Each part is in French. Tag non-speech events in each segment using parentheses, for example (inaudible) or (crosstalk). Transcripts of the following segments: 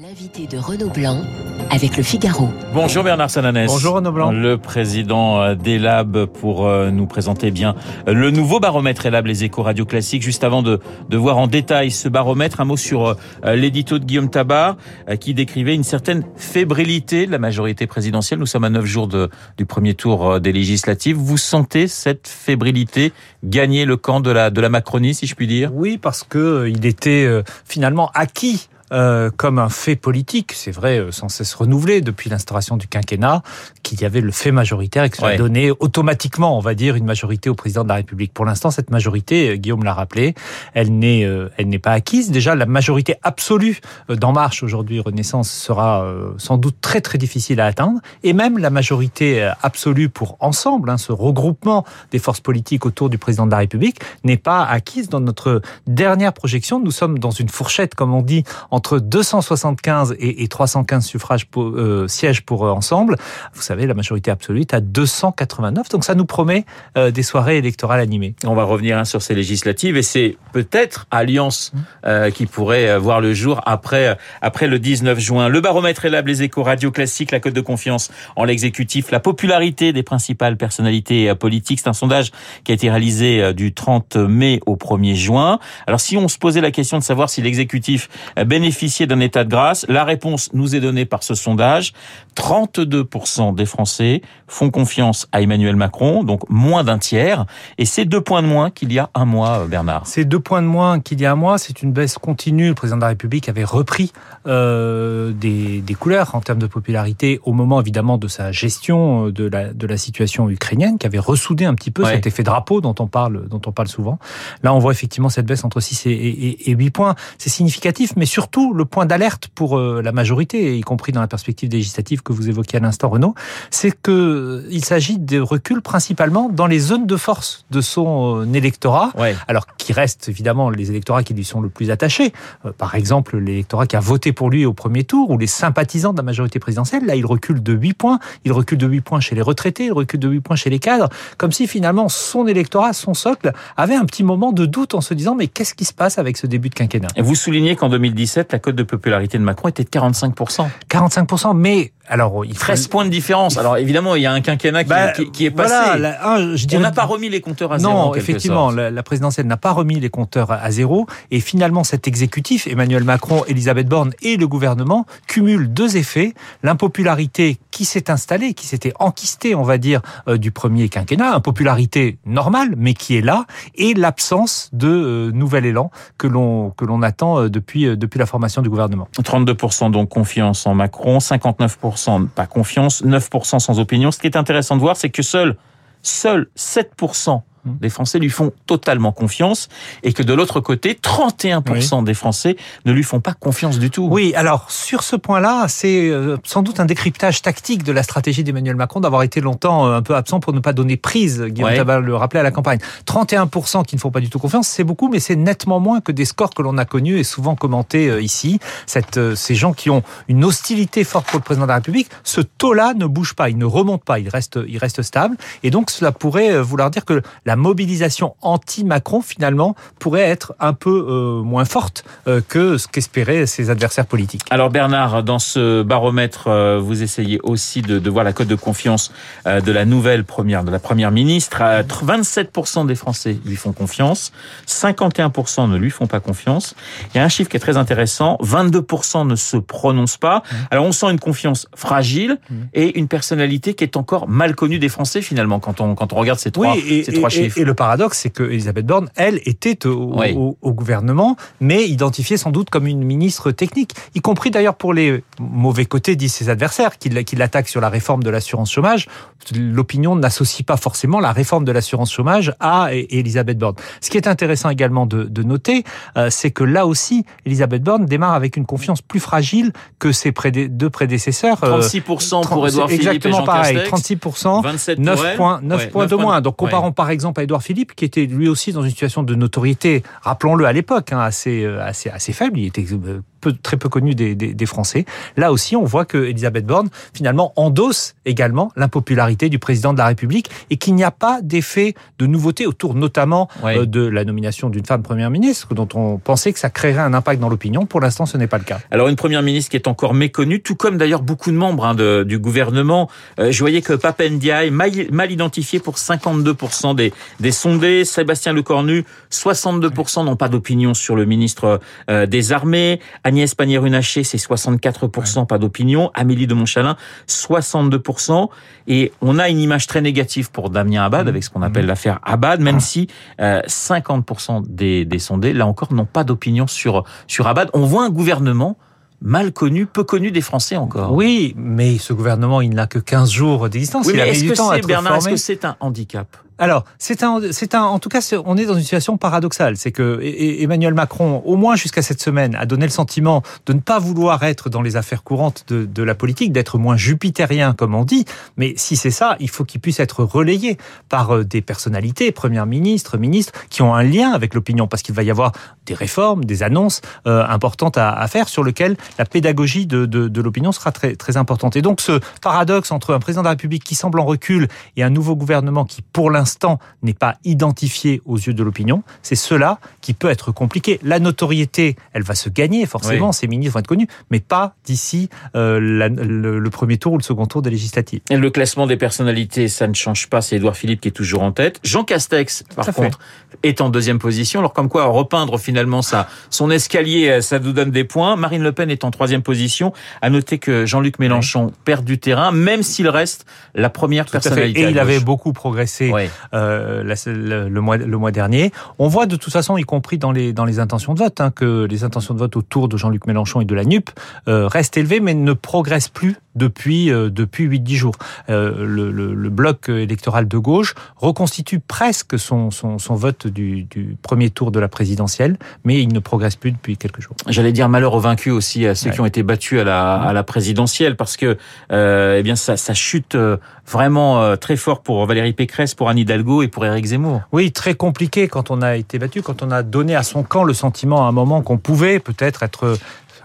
L'invité de Renaud Blanc avec le Figaro. Bonjour Bernard Sananès. Bonjour Renaud Blanc. Le président d'Elab pour euh, nous présenter bien le nouveau baromètre Elab, les échos radio classiques. Juste avant de, de voir en détail ce baromètre, un mot sur euh, l'édito de Guillaume Tabar euh, qui décrivait une certaine fébrilité de la majorité présidentielle. Nous sommes à neuf jours de, du premier tour des législatives. Vous sentez cette fébrilité gagner le camp de la, de la Macronie, si je puis dire? Oui, parce que il était finalement acquis euh, comme un fait politique, c'est vrai, euh, sans cesse renouvelé depuis l'instauration du quinquennat, qu'il y avait le fait majoritaire et que ça ouais. donnait automatiquement, on va dire, une majorité au président de la République. Pour l'instant, cette majorité, euh, Guillaume l'a rappelé, elle n'est, elle n'est pas acquise. Déjà, la majorité absolue d'En Marche aujourd'hui, Renaissance, sera sans doute très très difficile à atteindre. Et même la majorité absolue pour Ensemble, hein, ce regroupement des forces politiques autour du président de la République, n'est pas acquise. Dans notre dernière projection, nous sommes dans une fourchette, comme on dit, entre 275 et, 315 suffrages pour, euh, sièges pour euh, ensemble. Vous savez, la majorité absolue est à 289, donc ça nous promet euh, des soirées électorales animées. On va revenir hein, sur ces législatives et c'est peut-être Alliance euh, qui pourrait voir le jour après après le 19 juin. Le baromètre élable les échos radio classiques, la cote de confiance en l'exécutif, la popularité des principales personnalités politiques. C'est un sondage qui a été réalisé du 30 mai au 1er juin. Alors si on se posait la question de savoir si l'exécutif bénéficie bénéficier d'un état de grâce La réponse nous est donnée par ce sondage. 32% des Français font confiance à Emmanuel Macron, donc moins d'un tiers. Et c'est deux points de moins qu'il y a un mois, Bernard. C'est deux points de moins qu'il y a un mois. C'est une baisse continue. Le président de la République avait repris euh, des, des, couleurs en termes de popularité au moment évidemment de sa gestion de la, de la situation ukrainienne, qui avait ressoudé un petit peu ouais. cet effet drapeau dont on parle, dont on parle souvent. Là, on voit effectivement cette baisse entre 6 et, et, et 8 points. C'est significatif, mais surtout le point d'alerte pour euh, la majorité, y compris dans la perspective législative que vous évoquiez à l'instant, Renaud, c'est que euh, s'agit de recul principalement dans les zones de force de son euh, électorat, ouais. alors qui reste évidemment les électorats qui lui sont le plus attachés. Par exemple, l'électorat qui a voté pour lui au premier tour ou les sympathisants de la majorité présidentielle. Là, il recule de 8 points. Il recule de 8 points chez les retraités, il recule de 8 points chez les cadres, comme si finalement son électorat, son socle, avait un petit moment de doute en se disant mais qu'est-ce qui se passe avec ce début de quinquennat? Et vous soulignez qu'en 2017, la cote de popularité de Macron était de 45%. 45%, mais alors il 13 points de différence. Alors évidemment, il y a un quinquennat qui, bah, qui, qui est passé. Voilà, la, un, je dirais... On n'a pas remis les compteurs à zéro. Non, effectivement, la, la, présidentielle n'a pas remis les compteurs à zéro. Et finalement, cet exécutif, Emmanuel Macron, Elisabeth Borne et le gouvernement cumulent deux effets l'impopularité qui s'est installée, qui s'était enquistée, on va dire, euh, du premier quinquennat, impopularité normale, mais qui est là, et l'absence de euh, nouvel élan que l'on que l'on attend euh, depuis depuis la formation du gouvernement. 32% donc confiance en Macron, 59% pas confiance, 9% sans opinion. Ce qui est intéressant de voir, c'est que seuls seuls 7% des Français lui font totalement confiance et que de l'autre côté, 31% oui. des Français ne lui font pas confiance du tout. Oui, alors sur ce point-là, c'est sans doute un décryptage tactique de la stratégie d'Emmanuel Macron d'avoir été longtemps un peu absent pour ne pas donner prise, Guillaume ouais. Tabar le rappelait à la campagne. 31% qui ne font pas du tout confiance, c'est beaucoup, mais c'est nettement moins que des scores que l'on a connus et souvent commentés ici. Cette, ces gens qui ont une hostilité forte pour le président de la République, ce taux-là ne bouge pas, il ne remonte pas, il reste, il reste stable. Et donc cela pourrait vouloir dire que la la mobilisation anti-Macron, finalement, pourrait être un peu euh, moins forte euh, que ce qu'espéraient ses adversaires politiques. Alors Bernard, dans ce baromètre, euh, vous essayez aussi de, de, voir la cote de confiance de la nouvelle première, de la première ministre. 27% des Français lui font confiance, 51% ne lui font pas confiance. Il y a un chiffre qui est très intéressant, 22% ne se prononcent pas. Mmh. Alors on sent une confiance fragile mmh. et une personnalité qui est encore mal connue des Français finalement quand on, quand on regarde ces trois, oui, et, ces trois et, chiffres. Et, et, le paradoxe, c'est que Elisabeth Borne, elle, était au, oui. au, au, gouvernement, mais identifiée sans doute comme une ministre technique, y compris d'ailleurs pour les mauvais côtés, disent ses adversaires, qui, qui l'attaquent sur la réforme de l'assurance chômage. L'opinion n'associe pas forcément la réforme de l'assurance chômage à Elisabeth Borne. Ce qui est intéressant également de, de noter, euh, c'est que là aussi, Elisabeth Borne démarre avec une confiance plus fragile que ses prédé deux prédécesseurs. 36% euh, pour Edouard Philippe et Jean pareil, Castex, 36%, 9 points, 9 ouais, points 9 de moins. Donc comparons ouais. par exemple exemple à Édouard Philippe, qui était lui aussi dans une situation de notoriété, rappelons-le à l'époque, hein, assez, assez, assez faible. Il était très peu connu des, des, Français. Là aussi, on voit que Elisabeth Borne, finalement, endosse également l'impopularité du président de la République et qu'il n'y a pas d'effet de nouveauté autour notamment euh, de la nomination d'une femme première ministre, dont on pensait que ça créerait un impact dans l'opinion. Pour l'instant, ce n'est pas le cas. Alors, une première ministre qui est encore méconnue, tout comme d'ailleurs beaucoup de membres hein, de, du gouvernement. Euh, je voyais que Papendiaï, mal, mal identifié pour 52% des, des sondés, Sébastien Lecornu, 62% n'ont pas d'opinion sur le ministre euh, des Armées, Agnès Pannier-Runacher, c'est 64%, pas d'opinion. Amélie de Montchalin, 62%. Et on a une image très négative pour Damien Abad, mmh. avec ce qu'on appelle mmh. l'affaire Abad, même ah. si 50% euh, des, des sondés, là encore, n'ont pas d'opinion sur, sur Abad. On voit un gouvernement mal connu, peu connu des Français encore. Oui, mais ce gouvernement, il n'a que 15 jours d'existence. Oui, est-ce que c'est, Bernard, est-ce que c'est un handicap? Alors, c'est un, c'est un, en tout cas, on est dans une situation paradoxale. C'est que Emmanuel Macron, au moins jusqu'à cette semaine, a donné le sentiment de ne pas vouloir être dans les affaires courantes de, de la politique, d'être moins jupitérien, comme on dit. Mais si c'est ça, il faut qu'il puisse être relayé par euh, des personnalités, premiers ministres, ministres, qui ont un lien avec l'opinion, parce qu'il va y avoir des réformes, des annonces euh, importantes à, à, faire, sur lesquelles la pédagogie de, de, de l'opinion sera très, très importante. Et donc, ce paradoxe entre un président de la République qui semble en recul et un nouveau gouvernement qui, pour l'instant, n'est pas identifié aux yeux de l'opinion, c'est cela qui peut être compliqué. La notoriété, elle va se gagner forcément, ces ministres vont être connus, mais pas d'ici euh, le, premier tour ou le second tour des législatives. Et le classement des personnalités, ça ne change pas, c'est Édouard Philippe qui est toujours en tête. Jean Castex, par contre, est en deuxième position. Alors comme quoi, repeindre finalement ça, son escalier, euh, ça nous donne des points. Marine Le Pen est en troisième position. À noter que Jean-Luc Mélenchon perd du terrain, même s'il reste la première personnalité. Et il avait beaucoup progressé euh, le, mois, le mois dernier. On voit de toute façon, y compris dans les, dans les intentions de vote, hein, que les intentions de vote autour de Jean-Luc Mélenchon et de la NUP euh, restent élevées, mais ne progressent plus depuis euh, depuis 8-10 jours. Le, le, le, bloc électoral de gauche reconstitue presque son, son, son vote du, du, premier tour de la présidentielle, mais il ne progresse plus depuis quelques jours. J'allais dire malheur aux vaincus aussi, à ceux qui ont été battus à la, à la présidentielle, parce que eh bien ça, ça chute vraiment très fort pour Valérie Pécresse, pour Anne Hidalgo et pour Éric Zemmour. Oui, très compliqué quand on a été battu, quand on a donné à son camp le sentiment à un moment qu'on pouvait peut-être être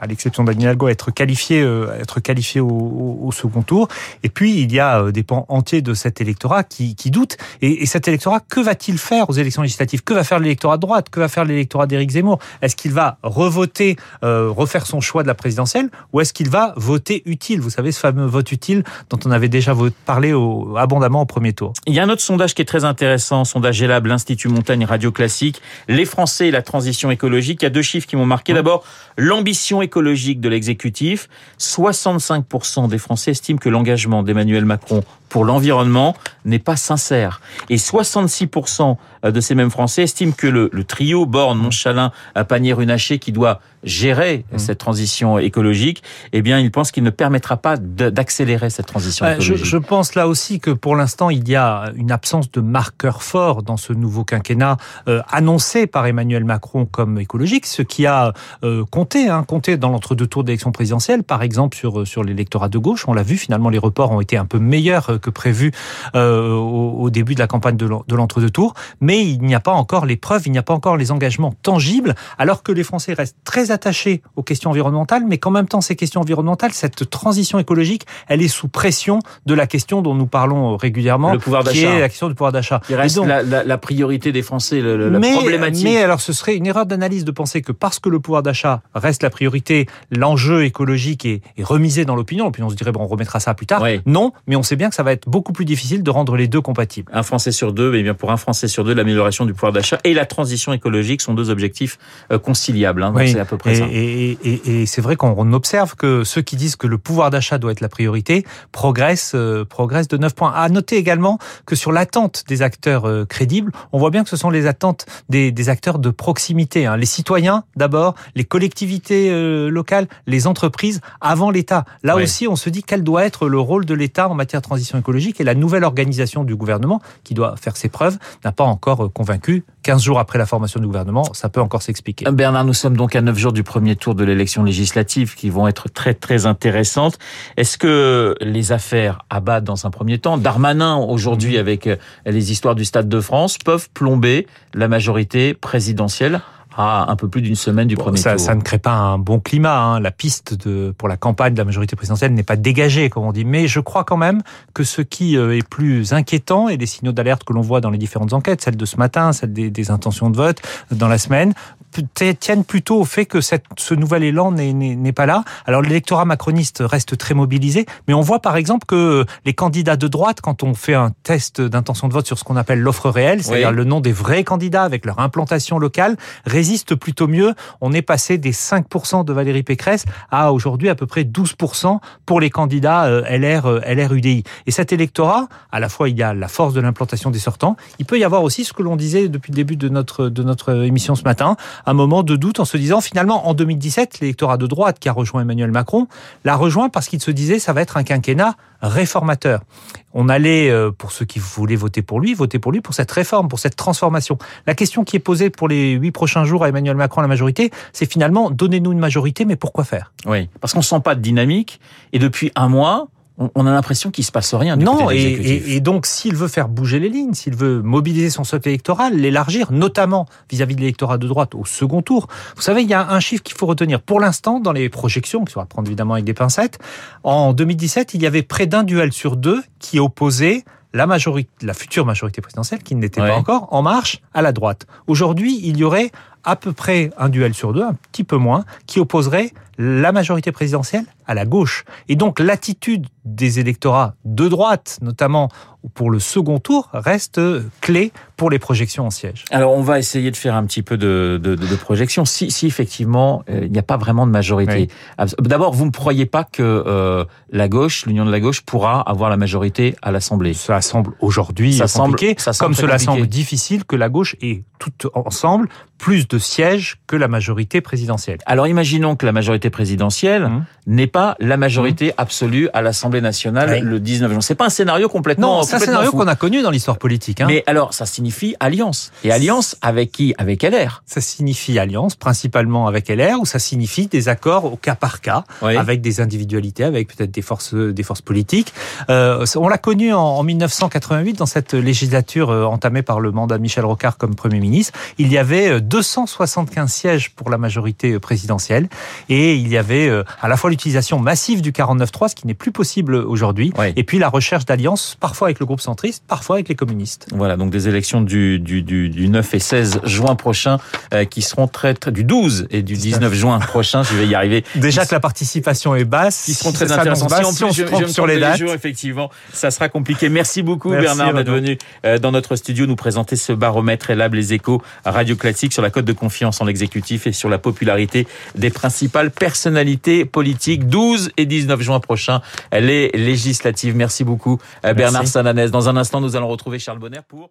à l'exception d'Anne Hidalgo, être qualifié, euh, être qualifié au, au, second tour. Et puis il y a euh, des pans entiers de cet électorat qui, qui doutent. Et, et, cet électorat, que va-t-il faire aux élections législatives? Que va faire l'électorat de droite? Que va faire l'électorat d'Éric Zemmour? Est-ce qu'il va revoter, euh, refaire son choix de la présidentielle, ou est-ce qu'il va voter utile? Vous savez ce fameux vote utile dont on avait déjà parlé au, abondamment au premier tour. Il y a un autre sondage qui est très intéressant, sondage Elab, l'Institut Montagne Radio Classique, les Français et la transition écologique. Il y a deux chiffres qui m'ont marqué. D'abord, l'ambition écologique de l'exécutif. 65% des Français estiment que l'engagement d'Emmanuel Macron pour l'environnement n'est pas sincère. Et 66% de ces mêmes Français estiment que le, trio Borne, Montchalin, Panier-Runacher qui doit gérer mmh. cette transition écologique, eh bien, il pense qu'il ne permettra pas d'accélérer cette transition écologique. Je, pense là aussi que pour l'instant, il y a une absence de marqueur fort dans ce nouveau quinquennat euh, annoncé par Emmanuel Macron comme écologique, ce qui a euh, compté, hein, compté dans l'entre-deux tours d'élection présidentielle, par exemple sur, sur l'électorat de gauche. On l'a vu, finalement, les reports ont été un peu meilleurs que prévu euh, au, début de la campagne de l'entre-deux tours, mais il n'y a pas encore les preuves, il n'y a pas encore les engagements tangibles, alors que les Français restent très attachés aux questions environnementales, mais qu'en même temps, ces questions environnementales, cette transition écologique, elle est sous pression de la question dont nous parlons régulièrement, le pouvoir qui est la question du pouvoir d'achat. Il reste la, la, priorité des Français, le, la mais, problématique. Mais alors, ce serait une erreur d'analyse de penser que parce que le pouvoir d'achat reste la priorité, l'enjeu écologique est, est, remisé dans l'opinion. L'opinion se dirait, bon, on remettra ça plus tard. Non, mais on sait bien que ça va être beaucoup plus difficile de rendre les deux compatibles. Un Français sur deux, et bien pour un Français sur deux, l'amélioration du pouvoir d'achat et la transition écologique sont deux objectifs euh, conciliables. Hein, c'est à peu près et, ça. Et, et, et c'est vrai qu'on observe que ceux qui disent que le pouvoir d'achat doit être la priorité progressent, euh, progressent de 9 points. À noter également que sur l'attente des acteurs euh, crédibles, on voit bien que ce sont les attentes des, des acteurs de proximité. Hein. Les citoyens d'abord, les collectivités locales, les entreprises avant l'État. Là aussi, on se dit quel doit être le rôle de l'État en matière de transition transition écologique et la nouvelle organisation du gouvernement, qui doit faire ses preuves, n'a pas encore convaincu. 15 jours après la formation du gouvernement, ça peut encore s'expliquer. Bernard, nous sommes donc à 9 jours du premier tour de l'élection législative qui vont être très très intéressantes. Est-ce que les affaires abattent dans un premier temps Darmanin aujourd'hui mmh. avec les histoires du Stade de France peuvent plomber la majorité présidentielle? À un peu plus d'une semaine du premier ça, tour. Ça ne crée pas un bon climat. Hein. La piste de, pour la campagne de la majorité présidentielle n'est pas dégagée, comme on dit. Mais je crois quand même que ce qui euh, est plus inquiétant et les signaux d'alerte que l'on voit dans les différentes enquêtes, celle de ce matin, celle des, des intentions de vote dans la semaine, tiennent plutôt au fait que cette, ce nouvel élan n'est pas là. Alors l'électorat macroniste reste très mobilisé, mais on voit par exemple que les candidats de droite, quand on fait un test d'intention de vote sur ce qu'on appelle l'offre réelle, c'est-à-dire le nom des vrais candidats avec leur implantation locale, résistent plutôt mieux. On est passé des 5% de Valérie Pécresse à aujourd'hui à peu près 12% pour les candidats euh, LR, euh, LR UDI. Et cet électorat, à la fois il y a la force de l'implantation des sortants, il peut y avoir aussi ce que l'on disait depuis le début de notre, de notre émission ce matin, un moment de doute en se disant finalement en 2017 l'électorat de droite qui a rejoint Emmanuel Macron l'a rejoint parce qu'il se disait ça va être un quinquennat réformateur. On allait, euh, pour ceux qui voulaient voter pour lui, voter pour lui pour cette réforme, pour cette transformation. La question qui est posée pour les huit prochains jours à Emmanuel Macron, la majorité, c'est finalement donnez-nous une majorité, mais pourquoi faire? Oui, parce qu'on sent pas de dynamique. Et depuis un mois, on a l'impression qu'il se passe rien. non, et, et, donc s'il veut faire bouger les lignes, s'il veut mobiliser son socle électoral, l'élargir, notamment vis-à-vis de l'électorat de droite au second tour. Vous savez, il y a un chiffre qu'il faut retenir. Pour l'instant, dans les projections, qui va prendre évidemment avec des pincettes, en 2017, il y avait près d'un duel sur deux qui opposait la majorité, la future majorité présidentielle, qui n'était pas encore en marche, à la droite. Aujourd'hui, il y aurait à peu près un duel sur deux, un petit peu moins, qui opposerait la majorité présidentielle à la gauche. Et donc l'attitude des électorats de droite, notamment pour le second tour, reste clé pour les projections en siège. Alors on va essayer de faire un petit peu de, de, de projection. Si, si effectivement euh, il n'y a pas vraiment de majorité. D'abord, vous ne croyez pas que euh, la gauche, l'union de la gauche, pourra avoir la majorité à l'Assemblée Ça semble aujourd'hui semble, ça semble comme cela compliqué. semble difficile que la gauche ait tout ensemble plus de sièges que la majorité présidentielle. Alors imaginons que la majorité présidentielle mmh. n'est pas la majorité mmh. absolue à l'Assemblée nationale oui. le 19 juin. C'est pas un scénario complètement. Non, c'est un scénario qu'on a connu dans l'histoire politique. Hein. Mais alors, ça signifie alliance. Et alliance avec qui? Avec LR. Ça signifie alliance principalement avec LR, ou ça signifie des accords au cas par cas, oui. avec des individualités, avec peut-être des forces, des forces politiques. Euh, on l'a connu en, en, 1988 dans cette législature euh, entamée par le mandat de Michel Rocard comme Premier ministre. Il y avait 275 sièges pour la majorité présidentielle et il y avait euh, à la fois l'utilisation massive du 49-3, ce qui n'est plus possible aujourd'hui, oui. et puis la recherche d'alliances, parfois avec le groupe centriste, parfois avec les communistes. Voilà, donc des élections du, du, du, du 9 et 16 juin prochain euh, qui seront très, très, du 12 et du 19 juin prochain, je vais y arriver. (laughs) Déjà que la participation est basse, qui seront très intéressants. Si, si on se trompe sur les dates, jours, effectivement, ça sera compliqué. Merci beaucoup Merci Bernard d'être venu euh, dans notre studio nous présenter ce baromètre Elab les échos Radio Classique sur la cote de confiance en l'exécutif et sur la popularité des principales personnalités politiques 12 et 19 juin prochain les législatives. Merci beaucoup Merci. Bernard Sananès. Dans un instant, nous allons retrouver Charles Bonner pour